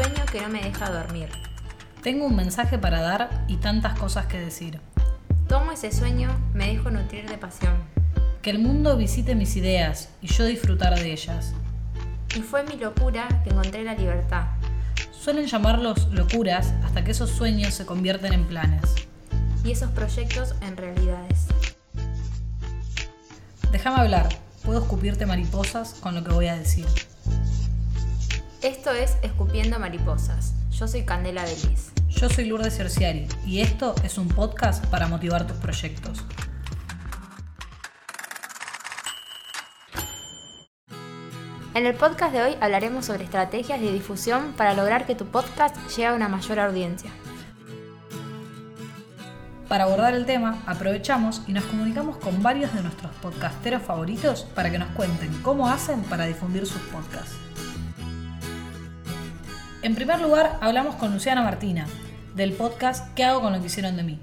sueño que no me deja dormir. Tengo un mensaje para dar y tantas cosas que decir. Tomo ese sueño, me dejo nutrir de pasión. Que el mundo visite mis ideas y yo disfrutar de ellas. Y fue mi locura que encontré la libertad. Suelen llamarlos locuras hasta que esos sueños se convierten en planes. Y esos proyectos en realidades. Déjame hablar, puedo escupirte mariposas con lo que voy a decir. Esto es Escupiendo Mariposas. Yo soy Candela Delis. Yo soy Lourdes Cerciari y esto es un podcast para motivar tus proyectos. En el podcast de hoy hablaremos sobre estrategias de difusión para lograr que tu podcast llegue a una mayor audiencia. Para abordar el tema, aprovechamos y nos comunicamos con varios de nuestros podcasteros favoritos para que nos cuenten cómo hacen para difundir sus podcasts. En primer lugar, hablamos con Luciana Martina, del podcast ¿Qué hago con lo que hicieron de mí?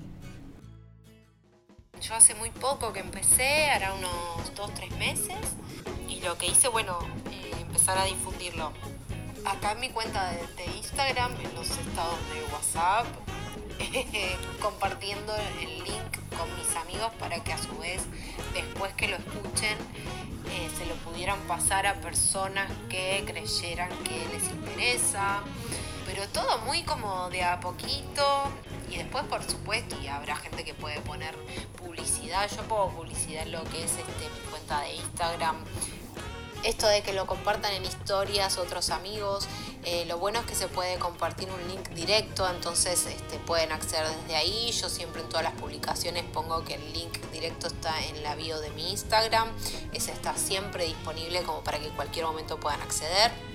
Yo hace muy poco que empecé, hará unos 2-3 meses, y lo que hice, bueno, eh, empezar a difundirlo. Acá en mi cuenta de, de Instagram, en los estados de WhatsApp, compartiendo el link con mis amigos para que a su vez, después que lo escuchen, eh, se lo pudieran pasar a personas que creyeran que les interesa. Pero todo muy como de a poquito. Y después, por supuesto, y habrá gente que puede poner publicidad. Yo pongo publicidad en lo que es este, mi cuenta de Instagram esto de que lo compartan en historias otros amigos, eh, lo bueno es que se puede compartir un link directo, entonces este, pueden acceder desde ahí. Yo siempre en todas las publicaciones pongo que el link directo está en la bio de mi Instagram, ese está siempre disponible como para que en cualquier momento puedan acceder.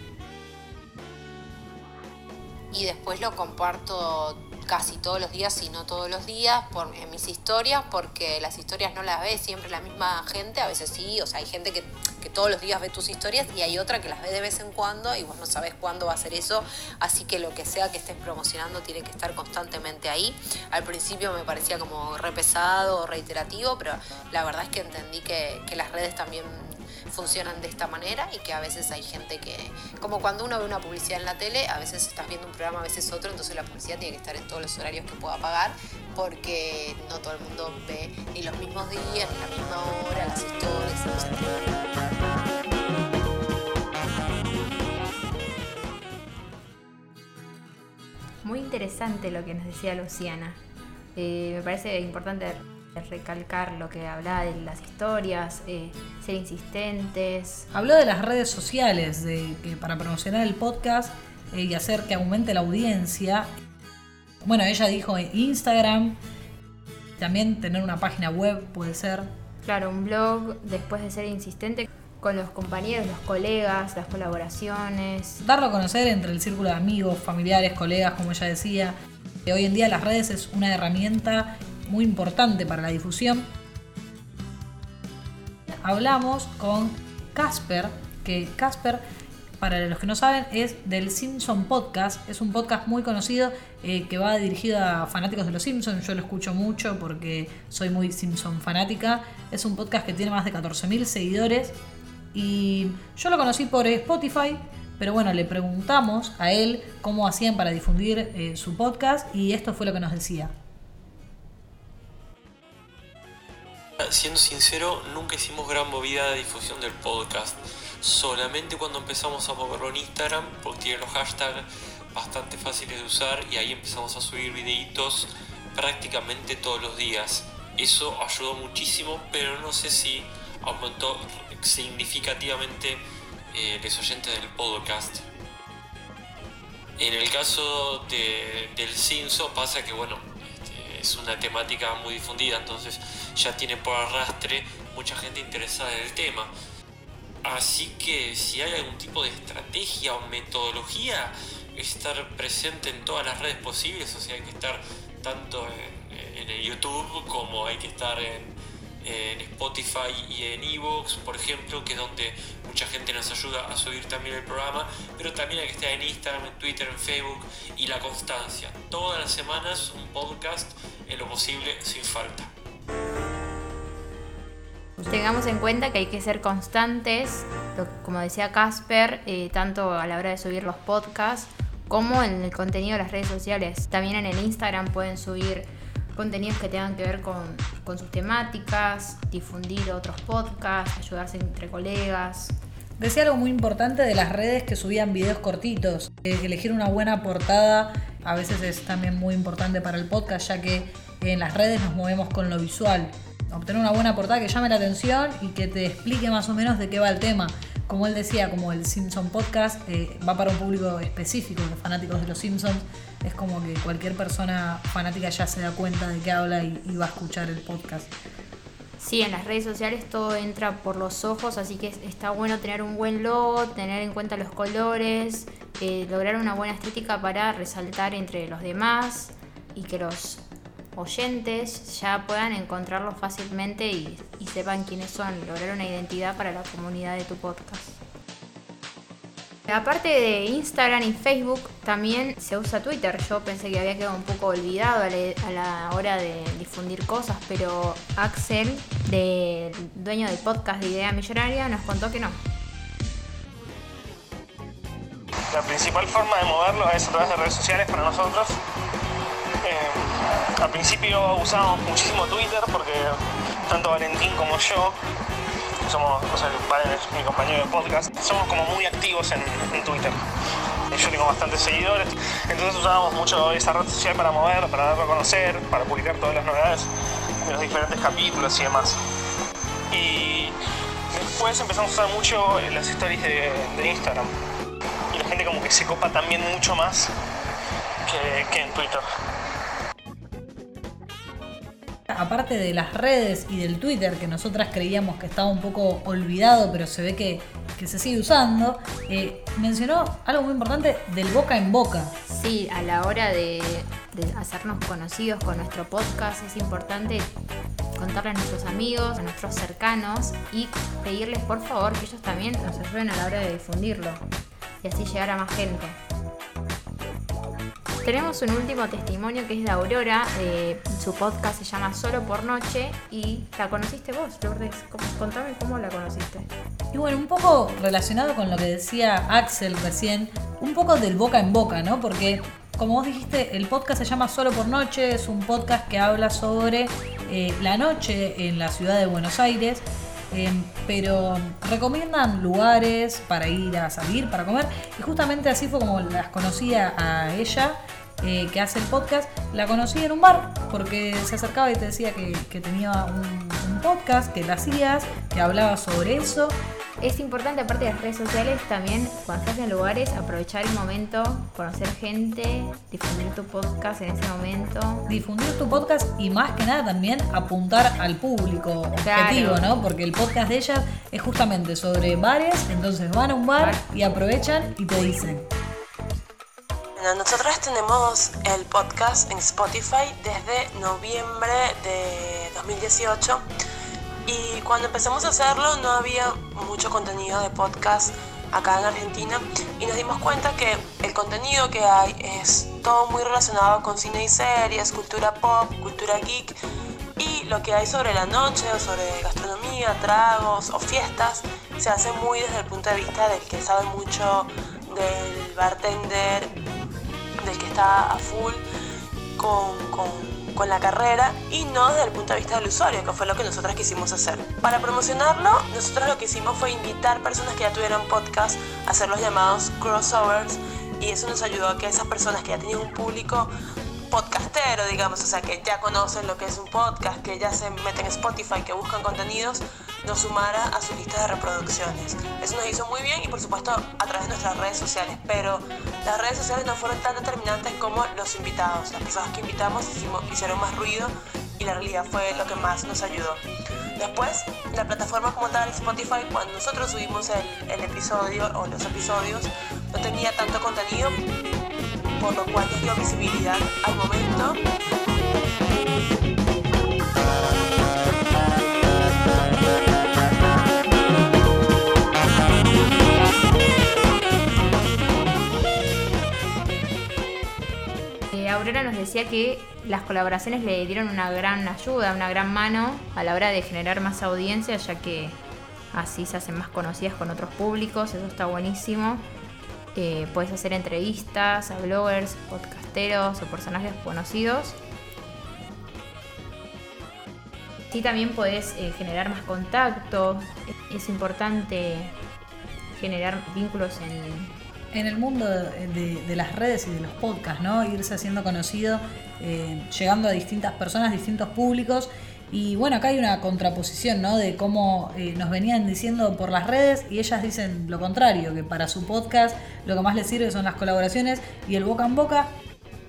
Y después lo comparto casi todos los días, si no todos los días, por, en mis historias, porque las historias no las ve siempre la misma gente, a veces sí, o sea, hay gente que, que, todos los días ve tus historias y hay otra que las ve de vez en cuando y vos no sabes cuándo va a ser eso, así que lo que sea que estés promocionando tiene que estar constantemente ahí. Al principio me parecía como re pesado o reiterativo, pero la verdad es que entendí que, que las redes también funcionan de esta manera y que a veces hay gente que, como cuando uno ve una publicidad en la tele, a veces estás viendo un programa, a veces otro, entonces la publicidad tiene que estar en todos los horarios que pueda pagar porque no todo el mundo ve ni los mismos días, ni la misma hora, las historias, etc. Muy interesante lo que nos decía Luciana. Eh, me parece importante recalcar lo que hablaba de las historias, eh, ser insistentes. Habló de las redes sociales, de que para promocionar el podcast eh, y hacer que aumente la audiencia. Bueno, ella dijo Instagram, también tener una página web puede ser. Claro, un blog, después de ser insistente con los compañeros, los colegas, las colaboraciones. Darlo a conocer entre el círculo de amigos, familiares, colegas, como ella decía. Que hoy en día las redes es una herramienta muy importante para la difusión. Hablamos con Casper, que Casper, para los que no saben, es del Simpson Podcast. Es un podcast muy conocido eh, que va dirigido a fanáticos de los Simpsons. Yo lo escucho mucho porque soy muy Simpson fanática. Es un podcast que tiene más de 14.000 seguidores. Y yo lo conocí por Spotify, pero bueno, le preguntamos a él cómo hacían para difundir eh, su podcast y esto fue lo que nos decía. Siendo sincero, nunca hicimos gran movida de difusión del podcast. Solamente cuando empezamos a moverlo en Instagram, porque tiene los hashtags bastante fáciles de usar y ahí empezamos a subir videitos prácticamente todos los días. Eso ayudó muchísimo, pero no sé si aumentó significativamente eh, los oyentes del podcast. En el caso de, del Cinso pasa que bueno, es una temática muy difundida, entonces ya tiene por arrastre mucha gente interesada en el tema. Así que si hay algún tipo de estrategia o metodología, estar presente en todas las redes posibles, o sea, hay que estar tanto en, el YouTube como hay que estar en, en Spotify y en Evox, por ejemplo, que es donde mucha gente nos ayuda a subir también el programa, pero también hay que estar en Instagram, en Twitter, en Facebook y la constancia. Todas las semanas un podcast en lo posible sin falta. Tengamos en cuenta que hay que ser constantes, como decía Casper, eh, tanto a la hora de subir los podcasts como en el contenido de las redes sociales. También en el Instagram pueden subir contenidos que tengan que ver con, sus temáticas, difundir otros podcasts, ayudarse entre colegas. Decía algo muy importante de las redes que subían videos cortitos. Elegir una buena portada a veces es también muy importante para el podcast, ya que en las redes nos movemos con lo visual. Obtener una buena portada que llame la atención y que te explique más o menos de qué va el tema. Como él decía, como el Simpson Podcast eh, va para un público específico, los fanáticos de los Simpsons, es como que cualquier persona fanática ya se da cuenta de qué habla y, y va a escuchar el podcast. Sí, en las redes sociales todo entra por los ojos, así que está bueno tener un buen logo, tener en cuenta los colores, eh, lograr una buena estética para resaltar entre los demás y que los oyentes ya puedan encontrarlos fácilmente y, sepan quiénes son, lograr una identidad para la comunidad de tu podcast. Aparte de Instagram y Facebook, también se usa Twitter. Yo pensé que había quedado un poco olvidado a la, hora de difundir cosas, pero Axel, del dueño del podcast de Idea Millonaria, nos contó que no. La principal forma de moverlo es a través de redes sociales para nosotros. Eh, al principio usábamos muchísimo Twitter porque tanto Valentín como yo somos, o sea, es mi compañero de podcast, somos como muy activos en, Twitter. Yo tengo bastantes seguidores, entonces usábamos mucho esa red social para mover, para darlo a conocer, para publicar todas las novedades de los diferentes capítulos y demás. Y después empezamos a usar mucho las stories de, Instagram. Y la gente como que se copa también mucho más que en Twitter. Aparte de las redes y del Twitter, que nosotras creíamos que estaba un poco olvidado, pero se ve que, que se sigue usando, eh, mencionó algo muy importante del boca en boca. Sí, a la hora de, de hacernos conocidos con nuestro podcast es importante contarle a nuestros amigos, a nuestros cercanos y pedirles por favor que ellos también nos ayuden a la hora de difundirlo y así llegar a más gente. Tenemos un último testimonio que es de Aurora, su podcast se llama Solo por Noche y la conociste vos, Lourdes. ¿Cómo- Contame cómo la conociste. Y bueno, un poco relacionado con lo que decía Axel recién, un poco del boca en boca, ¿no? Porque, como vos dijiste, el podcast se llama Solo por Noche, es un podcast que habla sobre eh, la noche en la ciudad de Buenos Aires, eh, pero recomiendan lugares para ir a salir, para comer, y justamente así fue como las conocía a ella. eh, que hace el podcast, la conocí en un bar porque se acercaba y te decía que, que tenía un, un podcast, que la hacías, que hablaba sobre eso Es importante, aparte de las redes sociales, también cuando estás en lugares, aprovechar el momento, conocer gente, difundir tu podcast en ese momento. difundir tu podcast y más que nada también apuntar al público objetivo, Claro. ¿no? Porque el podcast de ellas es justamente sobre bares, entonces van a un bar y aprovechan y te dicen. Bueno, nosotros tenemos el podcast en Spotify desde noviembre de 2018 y cuando empezamos a hacerlo no había mucho contenido de podcast acá en Argentina. Y nos dimos cuenta que el contenido que hay es todo muy relacionado con cine y series, cultura pop, cultura geek. Y lo que hay sobre la noche o sobre gastronomía, tragos o fiestas se hace muy desde el punto de vista del que sabe mucho del bartender, del que está a full con, con- con la carrera y no desde el punto de vista del usuario, que fue lo que nosotros quisimos hacer. Para promocionarlo, nosotros lo que hicimos fue invitar personas que ya tuvieran podcast a hacer los llamados crossovers y eso nos ayudó a que esas personas que ya tenían un público podcastero, digamos, o sea, que ya conocen lo que es un podcast, que ya se meten en Spotify, que buscan contenidos, nos sumara a su lista de reproducciones. Eso nos hizo muy bien y por supuesto a través de nuestras redes sociales, pero las redes sociales no fueron tan determinantes como los invitados. Las personas que invitamos hicimos- hicieron más ruido y la realidad fue lo que más nos ayudó. Después, la plataforma como tal, Spotify, cuando nosotros subimos el, el episodio o los episodios, no tenía tanto contenido, por lo cual nos dio visibilidad al momento. Aurora nos decía que las colaboraciones le dieron una gran ayuda, una gran mano a la hora de generar más audiencia, ya que así se hacen más conocidas con otros públicos, eso está buenísimo. Eh, puedes hacer entrevistas a bloggers, podcasteros o personajes conocidos. Sí, también puedes eh, generar más contacto. Es importante generar vínculos en, en el mundo de, de, las redes y de los podcasts. Irse haciendo conocido, eh, llegando a distintas personas, distintos públicos. Y bueno, acá hay una contraposición, ¿no? De cómo eh, nos venían diciendo por las redes y ellas dicen lo contrario, que para su podcast lo que más les sirve son las colaboraciones y el boca en boca.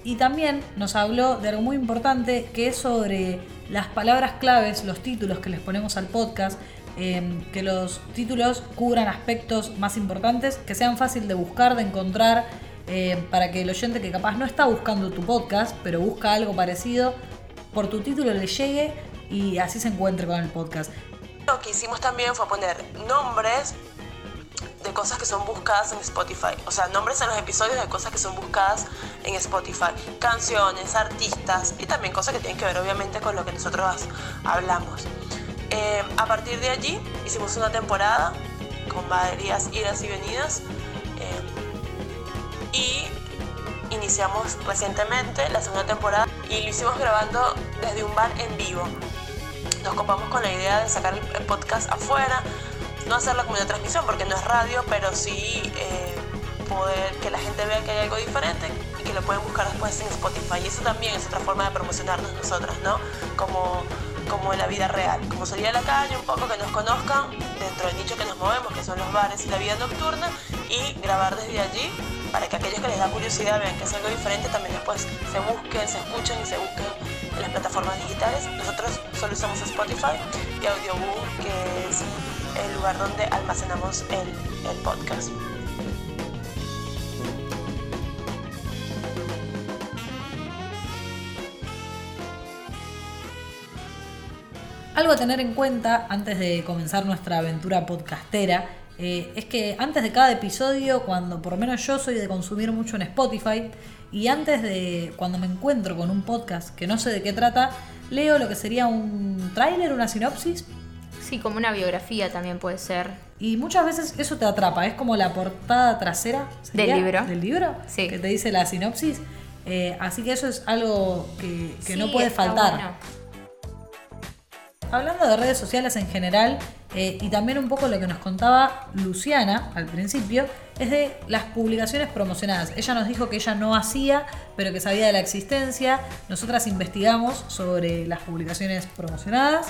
Y también nos habló de algo muy importante que es sobre las palabras claves, los títulos que les ponemos al podcast, Em, que los títulos cubran aspectos más importantes, que sean fácil de buscar, de encontrar, em, para que el oyente que capaz no está buscando tu podcast, pero busca algo parecido, por tu título le llegue y así se encuentre con el podcast. Lo que hicimos también fue poner nombres de cosas que son buscadas en Spotify. O sea, nombres en los episodios de cosas que son buscadas en Spotify. Canciones, artistas y también cosas que tienen que ver obviamente con lo que nosotros hablamos. Eh, a partir de allí hicimos una temporada con varias idas y venidas eh, y iniciamos recientemente la segunda temporada y lo hicimos grabando desde un bar en vivo. Nos copamos con la idea de sacar el podcast afuera, no hacerlo como una transmisión porque no es radio, pero sí eh, poder que la gente vea que hay algo diferente y que lo pueden buscar después en Spotify. Y eso también es otra forma de promocionarnos nosotras, ¿no? Como como en la vida real, como salir a la calle un poco, que nos conozcan dentro del nicho que nos movemos, que son los bares y la vida nocturna, y grabar desde allí para que aquellos que les da curiosidad vean que es algo diferente, también después se busquen, se escuchen y se busquen en las plataformas digitales. Nosotros solo usamos Spotify y Audioboom, que es el lugar donde almacenamos el podcast. Algo a tener en cuenta antes de comenzar nuestra aventura podcastera eh, es que antes de cada episodio, cuando por lo menos yo soy de consumir mucho en Spotify, y antes de cuando me encuentro con un podcast que no sé de qué trata, leo lo que sería un tráiler, una sinopsis. Sí, como una biografía también puede ser. Y muchas veces eso te atrapa, es como la portada trasera del libro. Del libro, sí. que te dice la sinopsis. Eh, así que eso es algo que, no puede faltar hablando de redes sociales en general eh, y también un poco lo que nos contaba Luciana al principio, es de las publicaciones promocionadas. Ella nos dijo que ella no hacía, pero que sabía de la existencia. Nosotras investigamos sobre las publicaciones promocionadas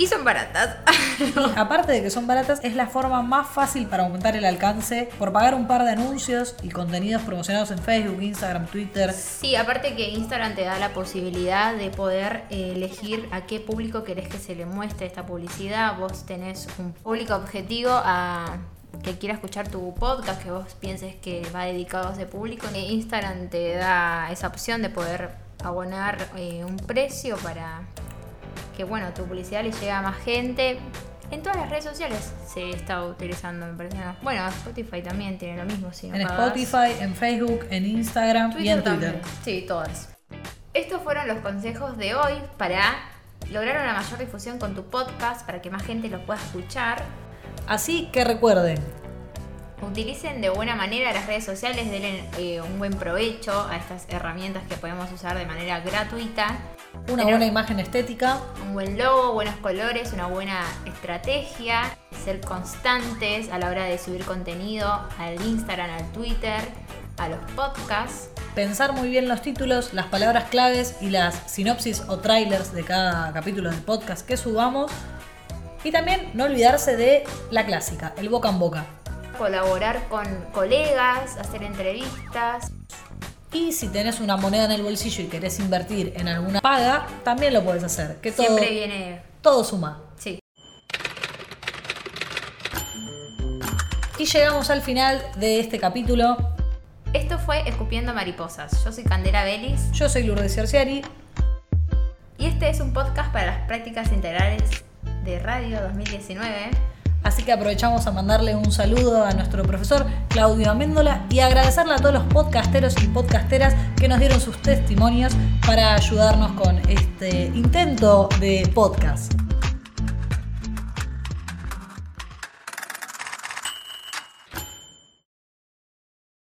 y son baratas. aparte de que son baratas, es la forma más fácil para aumentar el alcance por pagar un par de anuncios y contenidos promocionados en Facebook, Instagram, Twitter. Sí, aparte que Instagram te da la posibilidad de poder eh, elegir a qué público querés que se le muestre esta publicidad. Vos tenés un público objetivo a que quiera escuchar tu podcast, que vos pienses que va dedicado a ese público. Instagram te da esa opción de poder abonar eh, un precio para que bueno, tu publicidad le llega a más gente. En todas las redes sociales se está utilizando, me parece. Bueno, Spotify también tiene lo mismo. Si en Spotify, en Facebook, en Instagram y en Twitter. Sí, todas. Estos fueron los consejos de hoy para lograr una mayor difusión con tu podcast, para que más gente lo pueda escuchar. Así que recuerden, utilicen de buena manera las redes sociales, denle eh, un buen provecho a estas herramientas que podemos usar de manera gratuita. Una buena imagen estética. Un buen logo, buenos colores, una buena estrategia. Ser constantes a la hora de subir contenido al Instagram, al Twitter, a los podcasts. Pensar muy bien los títulos, las palabras claves y las sinopsis o trailers de cada capítulo del podcast que subamos. Y también no olvidarse de la clásica, el boca en boca colaborar con colegas, hacer entrevistas. Y si tenés una moneda en el bolsillo y querés invertir en alguna paga, también lo puedes hacer. Que todo, Siempre viene. Todo suma. Sí. Y llegamos al final de este capítulo. Esto fue Escupiendo Mariposas. Yo soy Candela Belis. Yo soy Lourdes Cerciari. Y este es un podcast para las prácticas integrales de Radio 2019. Así que aprovechamos a mandarle un saludo a nuestro profesor Claudio Améndola y agradecerle a todos los podcasteros y podcasteras que nos dieron sus testimonios para ayudarnos con este intento de podcast.